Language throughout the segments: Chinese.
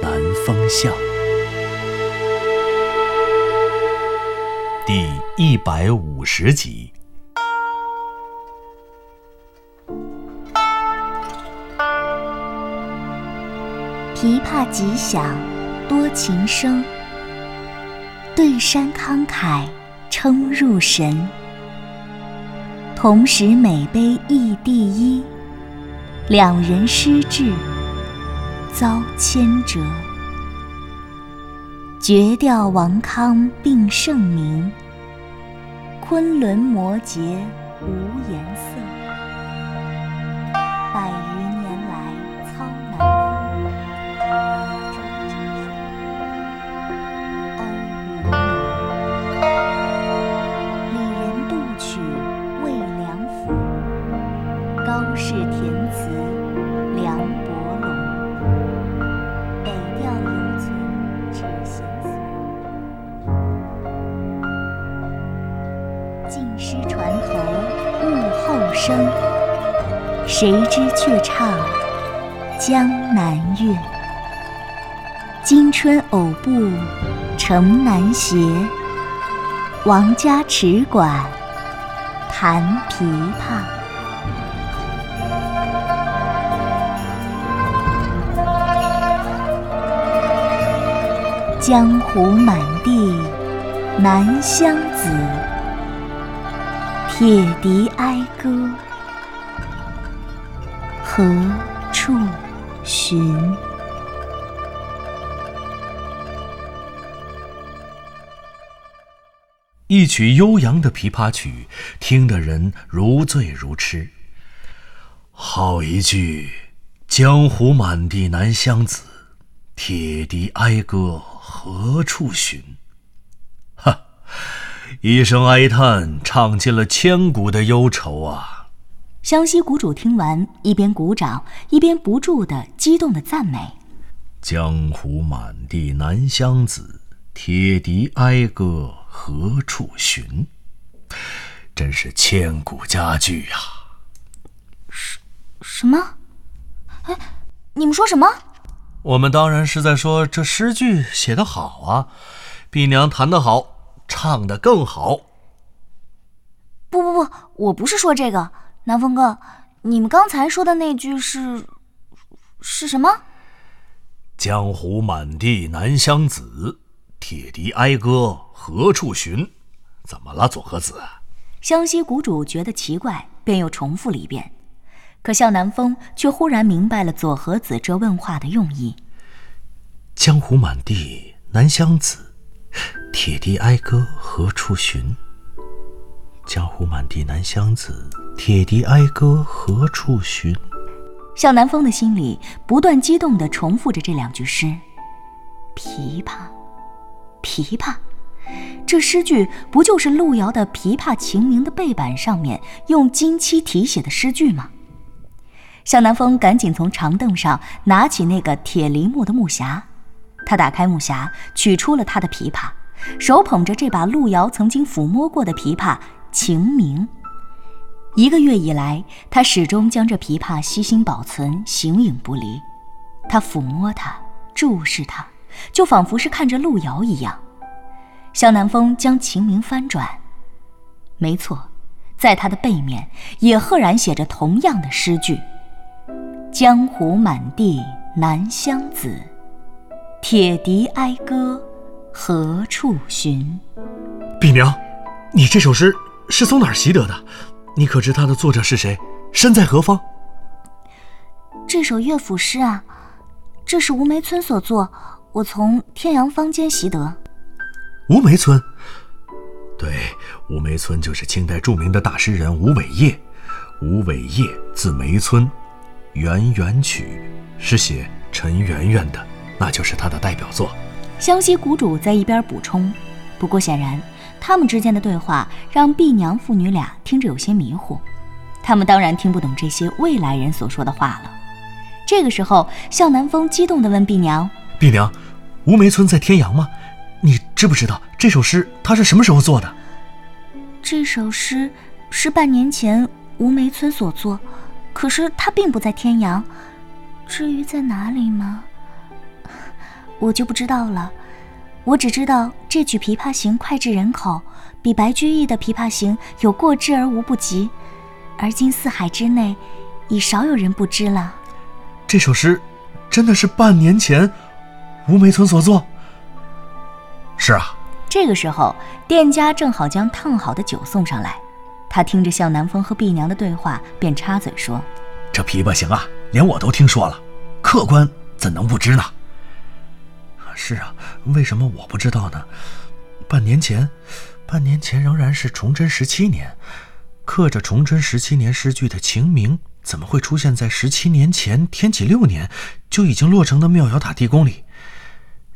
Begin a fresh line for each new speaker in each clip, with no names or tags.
南风巷》第一百五十集。
琵琶急响，多情声。对山慷慨，称入神。同时每杯亦第一，两人失志，遭牵折。绝调王康并盛名，昆仑摩诘无颜色。后生。谁知却唱江南月？今春偶步城南斜，王家池馆弹琵琶。江湖满地南乡子，铁笛何处寻？
一曲悠扬的琵琶曲，听得人如醉如痴。好一句“江湖满地南乡子，铁笛哀歌何处寻”。哈，一声哀叹，唱尽了千古的忧愁啊！
湘西谷主听完，一边鼓掌，一边不住的激动的赞美。
江湖满地南乡子，铁笛哀歌何处寻？真是千古佳句呀、
什么？哎，你们说什么？
我们当然是在说这诗句写得好啊，碧娘弹得好，唱得更好。
不不不，我不是说这个。南风哥，你们刚才说的那句是是什么？
江湖满地南乡子，铁笛哀歌何处寻？怎么了，左和子？
湘西谷主觉得奇怪，便又重复了一遍。可向南风却忽然明白了左和子这问话的用意。
江湖满地南乡子，铁笛哀歌何处寻？江湖满地南乡子，铁笛哀歌何处寻？
向南风的心里不断激动地重复着这两句诗：琵琶，琵琶。这诗句不就是路遥的《琵琶情明》的背板上面用金漆题写的诗句吗？向南风赶紧从长凳上拿起那个铁梨木的木匣，他打开木匣，取出了他的琵琶，手捧着这把路遥曾经抚摸过的琵琶《晴明》。一个月以来，他始终将这琵琶悉心保存，形影不离。他抚摸它，注视它，就仿佛是看着路遥一样。向南风将《晴明》翻转，没错，在它的背面也赫然写着同样的诗句：“江湖满地南乡子，铁笛哀歌何处寻？”
碧娘，你这首诗是从哪儿习得的？你可知它的作者是谁？身在何方？
这首乐府诗啊，这是吴梅村所作，我从天阳坊间习得。
吴梅村。对，吴梅村就是清代著名的大诗人吴伟业。吴伟业字梅村，《圆圆曲》是写陈圆圆的。那就是他的代表作。
湘西谷主在一边补充。不过显然，他们之间的对话让碧娘父女俩听着有些迷糊，他们当然听不懂这些未来人所说的话了。这个时候，向南风激动地问碧娘：“
碧娘，吴梅村在天阳吗？你知不知道这首诗他是什么时候做的？”
这首诗是半年前吴梅村所作，可是他并不在天阳。至于在哪里吗？我就不知道了。我只知道这曲《琵琶行》脍炙人口，比白居易的《琵琶行》有过之而无不及，而今四海之内，已少有人不知了。
这首诗真的是半年前吴梅村所作？是啊。
这个时候，店家正好将烫好的酒送上来，他听着向南风和碧娘的对话，便插嘴说：“
这《琵琶行》啊，连我都听说了，客官怎能不知呢？”是啊，为什么我不知道呢？半年前，半年前仍然是崇祯十七年，刻着崇祯十七年诗句的晴明，怎么会出现在十七年前天启六年就已经落成的妙瑶塔地宫里？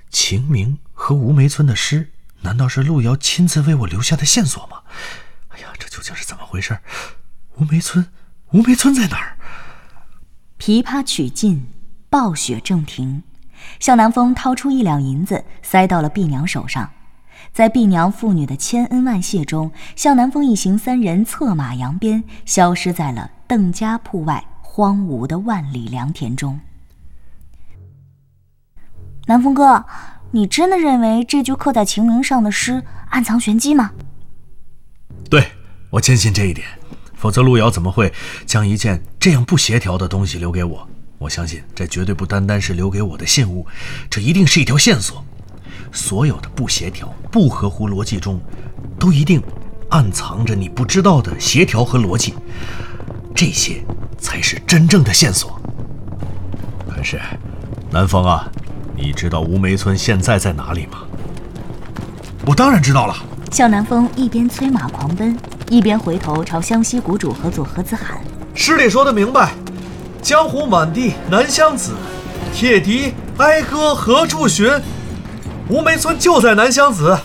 晴明和吴梅村的诗，难道是路遥亲自为我留下的线索吗？哎呀，这究竟是怎么回事？吴梅村，吴梅村在哪儿？
琵琶曲尽，暴雪正停。向南风掏出一两银子，塞到了碧娘手上。在碧娘父女的千恩万谢中，向南风一行三人策马扬鞭，消失在了邓家铺外荒芜的万里良田中。南风哥，你真的认为这句刻在秦明上的诗暗藏玄机吗？
对，我坚信这一点。否则，路遥怎么会将一件这样不协调的东西留给我？我相信这绝对不单单是留给我的信物，这一定是一条线索。所有的不协调、不合乎逻辑中，都一定暗藏着你不知道的协调和逻辑。这些才是真正的线索。可是，南风啊，你知道吴梅村现在在哪里吗？我当然知道了。
向南风一边催马狂奔，一边回头朝湘西谷主和左和子喊：“
师弟说的明白。”江湖满地南乡子，铁笛哀歌何处寻？吴梅村就在南乡子，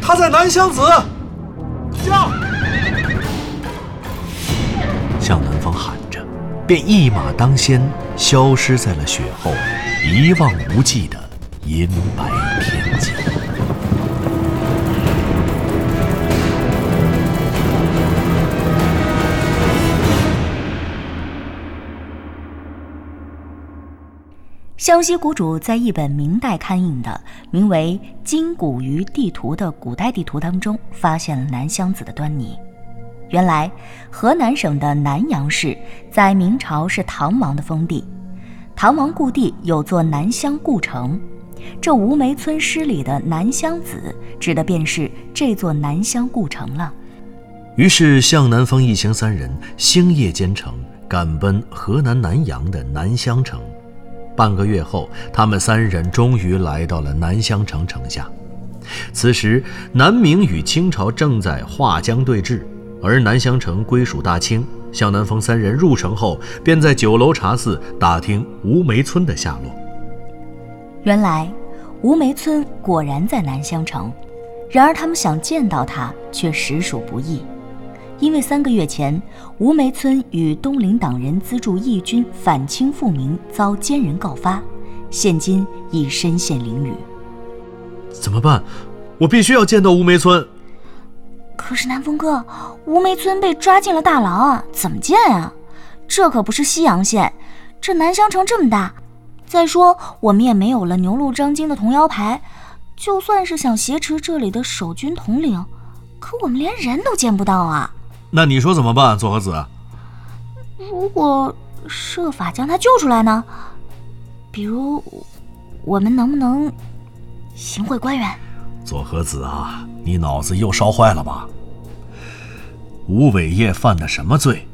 他在南乡子。叫！向南方喊着，便一马当先，消失在了雪后一望无际的银白天际。
湘西谷主在一本明代刊印的名为《金谷鱼地图》的古代地图当中，发现了南乡子的端倪。原来，河南省的南阳市在明朝是唐王的封地，唐王故地有座南乡故城，这吴梅村诗里的南乡子，指的便是这座南乡故城了。
于是，向南风一行三人星夜兼程，赶奔河南南阳的南乡城。半个月后，他们三人终于来到了南乡城城下。此时，南明与清朝正在划江对峙，而南乡城归属大清。向南风三人入城后，便在酒楼茶肆打听吴梅村的下落。
原来，吴梅村果然在南乡城，然而他们想见到他，却实属不易。因为三个月前，吴梅村与东林党人资助义军反清复明，遭奸人告发，现今已身陷囹圄。
怎么办？我必须要见到吴梅村。
可是南风哥，吴梅村被抓进了大牢啊，怎么见啊？这可不是西阳县，这南乡城这么大，再说我们也没有了牛鹿张金的铜腰牌，就算是想挟持这里的守军统领，可我们连人都见不到啊。
那你说怎么办，左和子？
如果设法将他救出来呢？比如，我们能不能行贿官员？
左和子啊，你脑子又烧坏了吧？吴伟业犯的什么罪？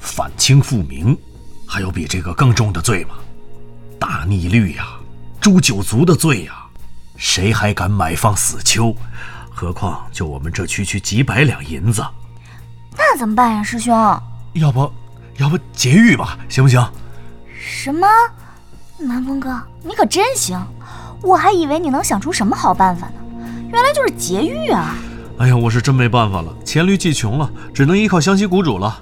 反清复明，还有比这个更重的罪吗？大逆律呀，诛九族的罪呀！谁还敢买放死囚？何况就我们这区区几百两银子。
那怎么办呀，师兄？
要不，要不劫狱吧，行不行？
什么？南风哥，你可真行！我还以为你能想出什么好办法呢，原来就是劫狱啊！
哎呀，我是真没办法了，黔驴技穷了，只能依靠湘西谷主了。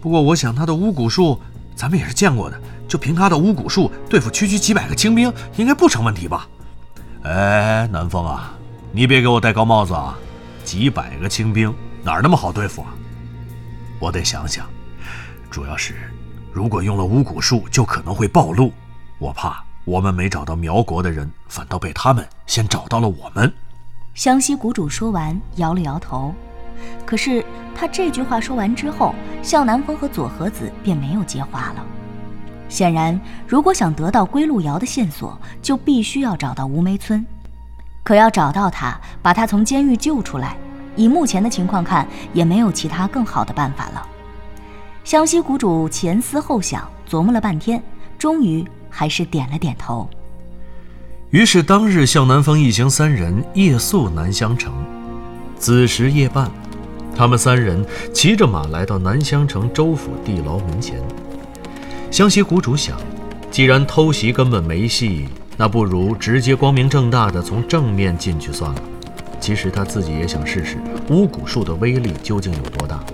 不过我想他的巫蛊术，咱们也是见过的，就凭他的巫蛊术对付区区几百个清兵，应该不成问题吧？哎，南风啊，你别给我戴高帽子啊！几百个清兵哪儿那么好对付啊？我得想想，主要是如果用了巫蛊术，就可能会暴露，我怕我们没找到苗国的人，反倒被他们先找到了我们。
湘西谷主说完，摇了摇头。可是他这句话说完之后，向南风和左和子便没有接话了。显然，如果想得到归路遥的线索，就必须要找到吴梅村。可要找到他，把他从监狱救出来，以目前的情况看，也没有其他更好的办法了。湘西谷主前思后想，琢磨了半天，终于还是点了点头。
于是当日向南风一行三人夜宿南乡城，子时夜半，他们三人骑着马来到南乡城州府地牢门前。湘西谷主想，既然偷袭根本没戏，那不如直接光明正大的从正面进去算了。其实他自己也想试试巫蛊术的威力究竟有多大。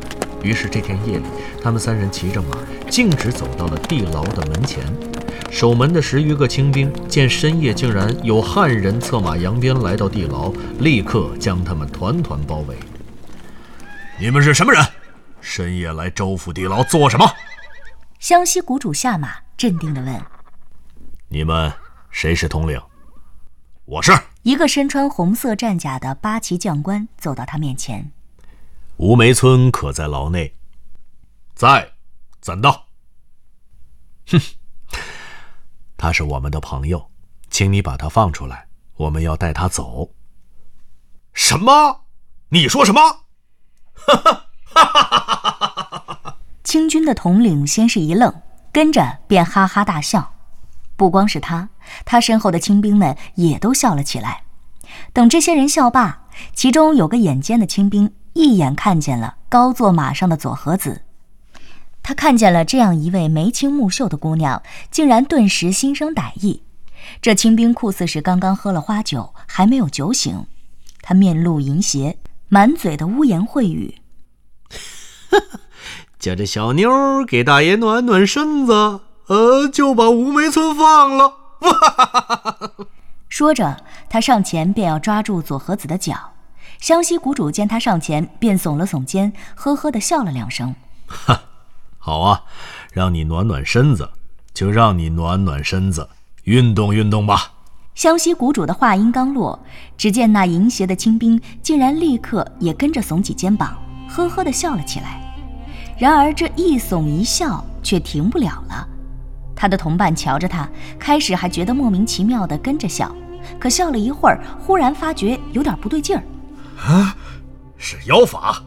于是这天夜里，他们三人骑着马，径直走到了地牢的门前。守门的十余个清兵见深夜竟然有汉人策马扬鞭来到地牢，立刻将他们团团包围。你们是什么人？深夜来州府地牢做什么？
湘西谷主下马，镇定地问：“
你们谁是统领？”我是
一个身穿红色战甲的八旗将官，走到他面前。
吴梅村可在牢内？在，怎的？哼。他是我们的朋友，请你把他放出来，我们要带他走。什么？你说什么？哈哈哈
哈哈！清军的统领先是一愣，跟着便哈哈大笑。不光是他，他身后的清兵们也都笑了起来。等这些人笑罢，其中有个眼尖的清兵一眼看见了高坐马上的左和子。他看见了这样一位眉清目秀的姑娘，竟然顿时心生歹意。这清兵酷似是刚刚喝了花酒，还没有酒醒。他面露淫邪，满嘴的污言秽语，
叫这小妞给大爷暖暖身子，呃，就把吴梅村放了。
说着，他上前便要抓住左和子的脚。湘西谷主见他上前，便耸了耸肩，呵呵的笑了两声。
哈。好啊，让你暖暖身子，就让你暖暖身子，运动运动吧。
湘西谷主的话音刚落，只见那淫邪的清兵竟然立刻也跟着耸起肩膀，呵呵的笑了起来。然而这一耸一笑却停不了了。他的同伴瞧着他，开始还觉得莫名其妙的跟着笑，可笑了一会儿，忽然发觉有点不对劲儿。
啊，是妖法！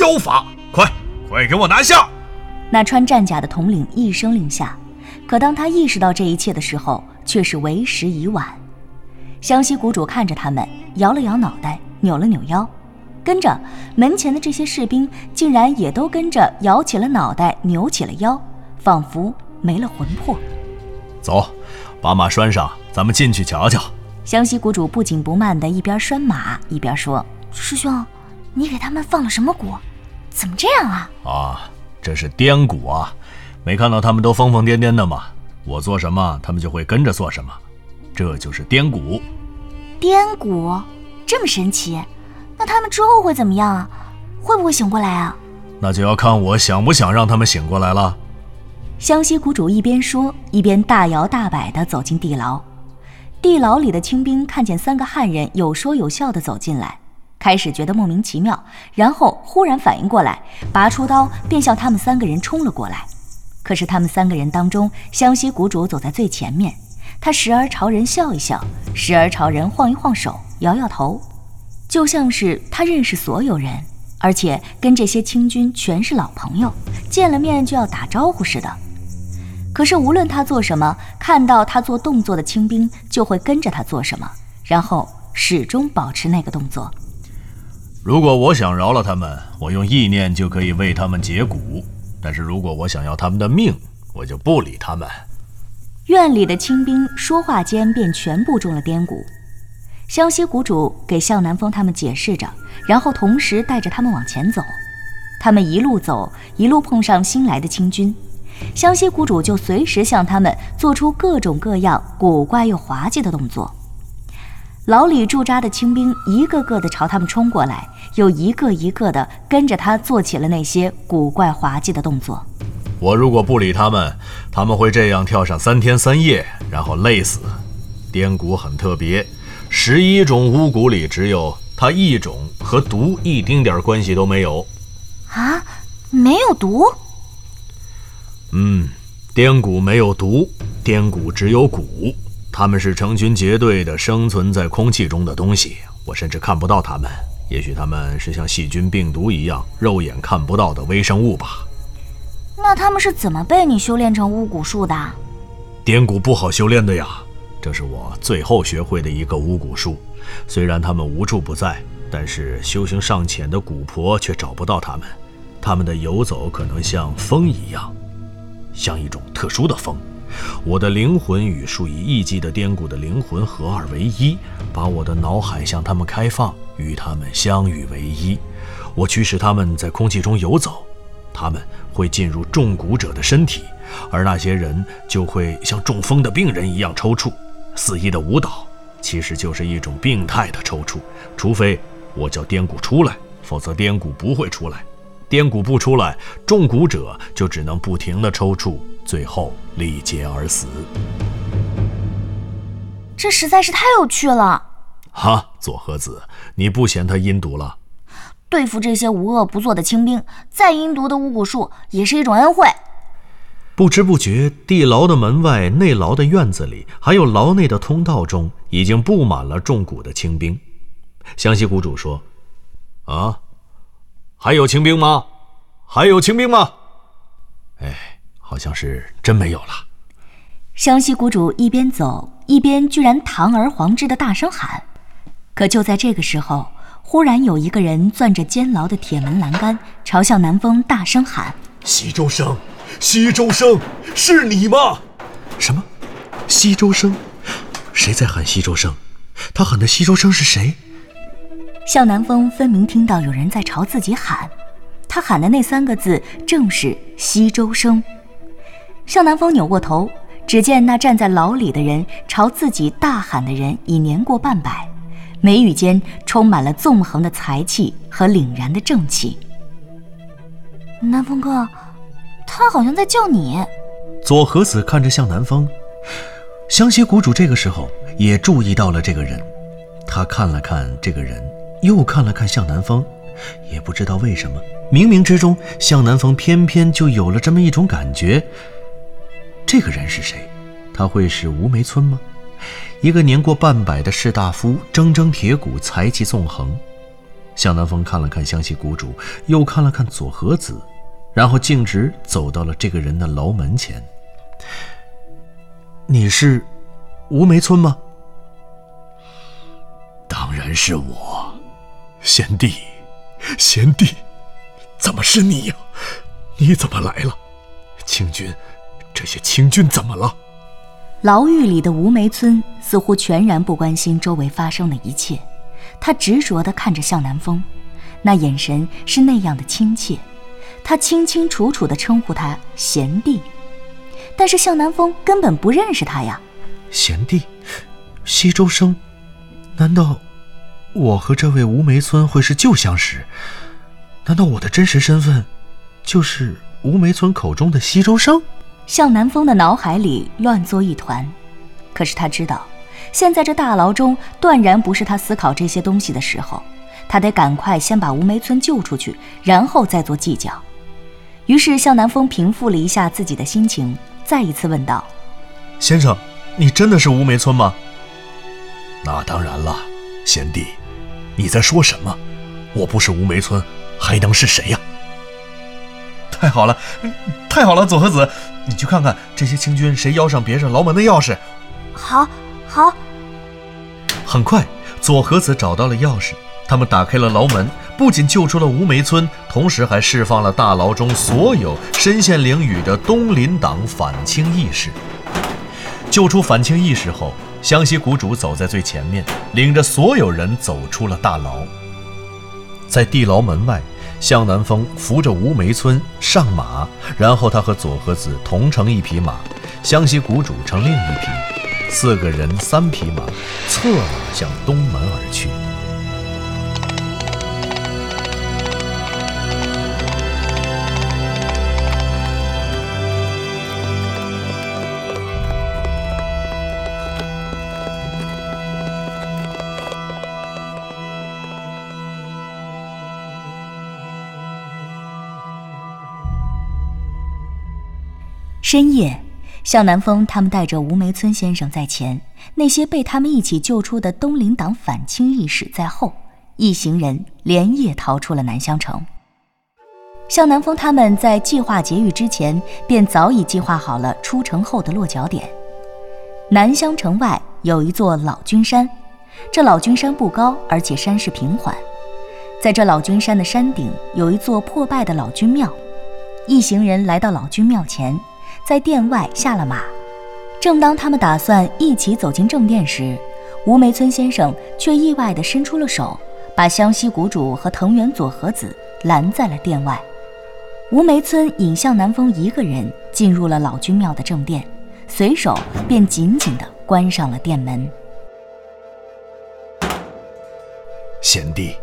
妖法！快快给我拿下！
那穿战甲的统领一声令下，可当他意识到这一切的时候，却是为时已晚。湘西谷主看着他们，摇了摇脑袋，扭了扭腰，跟着门前的这些士兵竟然也都跟着摇起了脑袋，扭起了腰，仿佛没了魂魄。
走，把马拴上，咱们进去瞧瞧。
湘西谷主不紧不慢的一边拴马一边说：“师兄，你给他们放了什么蛊？怎么这样啊？”
啊。这是颠蛊啊！没看到他们都疯疯癫癫的吗？我做什么，他们就会跟着做什么，这就是颠蛊。
颠蛊这么神奇，那他们之后会怎么样啊？会不会醒过来啊？
那就要看我想不想让他们醒过来了。
湘西谷主一边说，一边大摇大摆地走进地牢。地牢里的清兵看见三个汉人有说有笑地走进来。开始觉得莫名其妙，然后忽然反应过来，拔出刀便向他们三个人冲了过来。可是他们三个人当中，湘西谷主走在最前面，他时而朝人笑一笑，时而朝人晃一晃手，摇摇头，就像是他认识所有人，而且跟这些清军全是老朋友，见了面就要打招呼似的。可是无论他做什么，看到他做动作的清兵就会跟着他做什么，然后始终保持那个动作。
如果我想饶了他们，我用意念就可以为他们解蛊；但是如果我想要他们的命，我就不理他们。
院里的清兵说话间便全部中了颠蛊。湘西谷主给向南风他们解释着，然后同时带着他们往前走。他们一路走，一路碰上新来的清军，湘西谷主就随时向他们做出各种各样古怪又滑稽的动作。老李驻扎的清兵一个个的朝他们冲过来，又一个一个的跟着他做起了那些古怪滑稽的动作。
我如果不理他们，他们会这样跳上三天三夜，然后累死。颠蛊很特别。十一种巫蛊里，只有它一种和毒一丁点关系都没有。
啊，没有毒？
嗯，颠蛊没有毒，颠蛊只有蛊。它们是成群结队的生存在空气中的东西，我甚至看不到它们。也许它们是像细菌、病毒一样肉眼看不到的微生物吧。
那他们是怎么被你修炼成巫蛊术的？
颠蛊不好修炼的呀。这是我最后学会的一个巫蛊术，虽然它们无处不在，但是修行尚浅的蛊婆却找不到它们。他们的游走可能像风一样，像一种特殊的风。我的灵魂与数以亿计的颠蛊的灵魂合二为一，把我的脑海向他们开放，与他们相遇为一。我驱使他们在空气中游走，他们会进入中蛊者的身体，而那些人就会像中风的病人一样抽搐。肆意的舞蹈，其实就是一种病态的抽搐。除非我叫颠骨出来，否则颠骨不会出来。颠鼓不出来，中蛊者就只能不停地抽搐，最后力竭而死。
这实在是太有趣了！
哈，左和子，你不嫌他阴毒了？
对付这些无恶不作的清兵，再阴毒的巫蛊术也是一种恩惠。
不知不觉，地牢的门外、内牢的院子里，还有牢内的通道中，已经布满了中蛊的清兵。湘西谷主说：“啊，还有清兵吗？还有清兵吗？”哎，好像是真没有了。
湘西谷主一边走一边居然堂而皇之的大声喊。可就在这个时候，忽然有一个人攥着监牢的铁门栏杆，朝向南风大声喊：“
西周生！”西周生，是你吗？什么？西周生？谁在喊西周生？他喊的西周生是谁？
向南风分明听到有人在朝自己喊，他喊的那三个字正是西周生。向南风扭过头，只见那站在牢里的人朝自己大喊的人已年过半百，眉宇间充满了纵横的才气和凛然的正气。南风哥。他好像在叫你。
左和子看着向南风，湘西谷主这个时候也注意到了这个人，他看了看这个人，又看了看向南风，也不知道为什么，冥冥之中，向南风偏偏就有了这么一种感觉。这个人是谁？他会是吴梅村吗？一个年过半百的士大夫，铮铮铁骨，才气纵横。向南风看了看湘西谷主，又看了看左和子。然后径直走到了这个人的牢门前。你是吴梅村吗？当然是我，贤弟，贤弟，怎么是你呀？你怎么来了？清军，这些清军怎么了？
牢狱里的吴梅村似乎全然不关心周围发生的一切，他执着地看着向南风，那眼神是那样的亲切。他清清楚楚地称呼他贤弟，但是向南风根本不认识他呀。
贤弟，西周生，难道我和这位吴梅村会是旧相识？难道我的真实身份就是吴梅村口中的西周生？
向南风的脑海里乱作一团，可是他知道，现在这大牢中断然不是他思考这些东西的时候，他得赶快先把吴梅村救出去，然后再做计较。于是向南风平复了一下自己的心情，再一次问道：“
先生，你真的是吴梅村吗？”“那当然了，贤弟，你在说什么？我不是吴梅村，还能是谁呀？”“太好了，太好了，左和子，你去看看这些清军谁腰上别着牢门的钥匙。”“
好，好。”
很快，左和子找到了钥匙。他们打开了牢门，不仅救出了吴梅村，同时还释放了大牢中所有身陷囹圄的东林党反清义士。救出反清义士后，湘西谷主走在最前面，领着所有人走出了大牢。在地牢门外，向南风扶着吴梅村上马，然后他和左和子同乘一匹马，湘西谷主乘另一匹，四个人三匹马，策马向东门而去。
深夜，向南风他们带着吴梅村先生在前，那些被他们一起救出的东林党反清义士在后，一行人连夜逃出了南乡城。向南风他们在计划劫狱之前，便早已计划好了出城后的落脚点。南乡城外有一座老君山，这老君山不高，而且山势平缓。在这老君山的山顶有一座破败的老君庙，一行人来到老君庙前。在殿外下了马，正当他们打算一起走进正殿时，吴梅村先生却意外地伸出了手，把湘西谷主和藤原佐和子拦在了殿外。吴梅村引向南风一个人进入了老君庙的正殿，随手便紧紧地关上了殿门。
贤弟，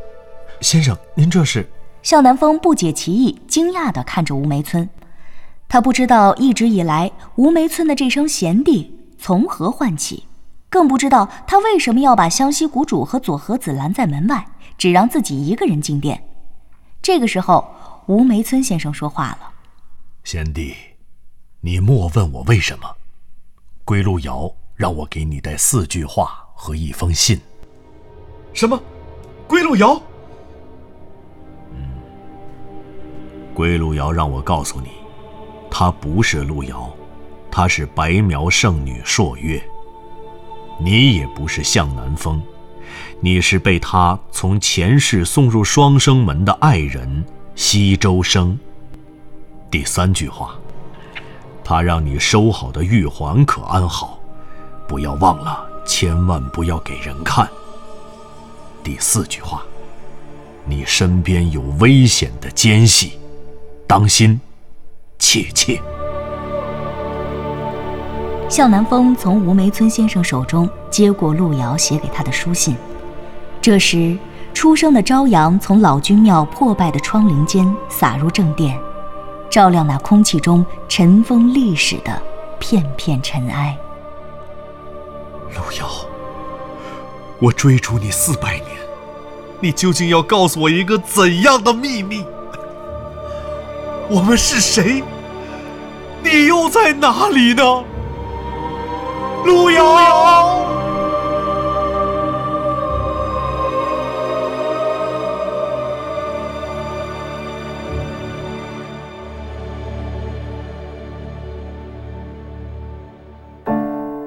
先生，您这是？
向南风不解其意，惊讶地看着吴梅村。他不知道一直以来吴梅村的这声贤弟从何唤起，更不知道他为什么要把湘西谷主和左和子拦在门外，只让自己一个人进殿。这个时候，吴梅村先生说话了：“
贤弟，你莫问我为什么。归路遥让我给你带四句话和一封信。
什么？归路遥？
嗯，归路遥让我告诉你。”她不是路遥，她是白苗圣女朔月。你也不是向南风，你是被他从前世送入双生门的爱人西周生。第三句话，他让你收好的玉环可安好，不要忘了，千万不要给人看。第四句话，你身边有危险的奸细，当心。切切。
向南风从吴梅村先生手中接过路遥写给他的书信。这时，初升的朝阳从老君庙破败的窗棂间洒入正殿，照亮那空气中尘封历史的片片尘埃。
路遥，我追逐你四百年，你究竟要告诉我一个怎样的秘密？我们是谁？你又在哪里呢？路遥。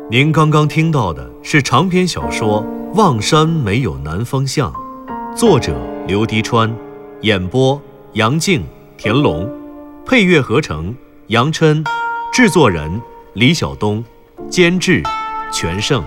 您刚刚听到的是长篇小说《望山没有南方向》，作者刘迪川，演播杨静、田龙。配乐合成杨琛，制作人李晓东，监制全胜。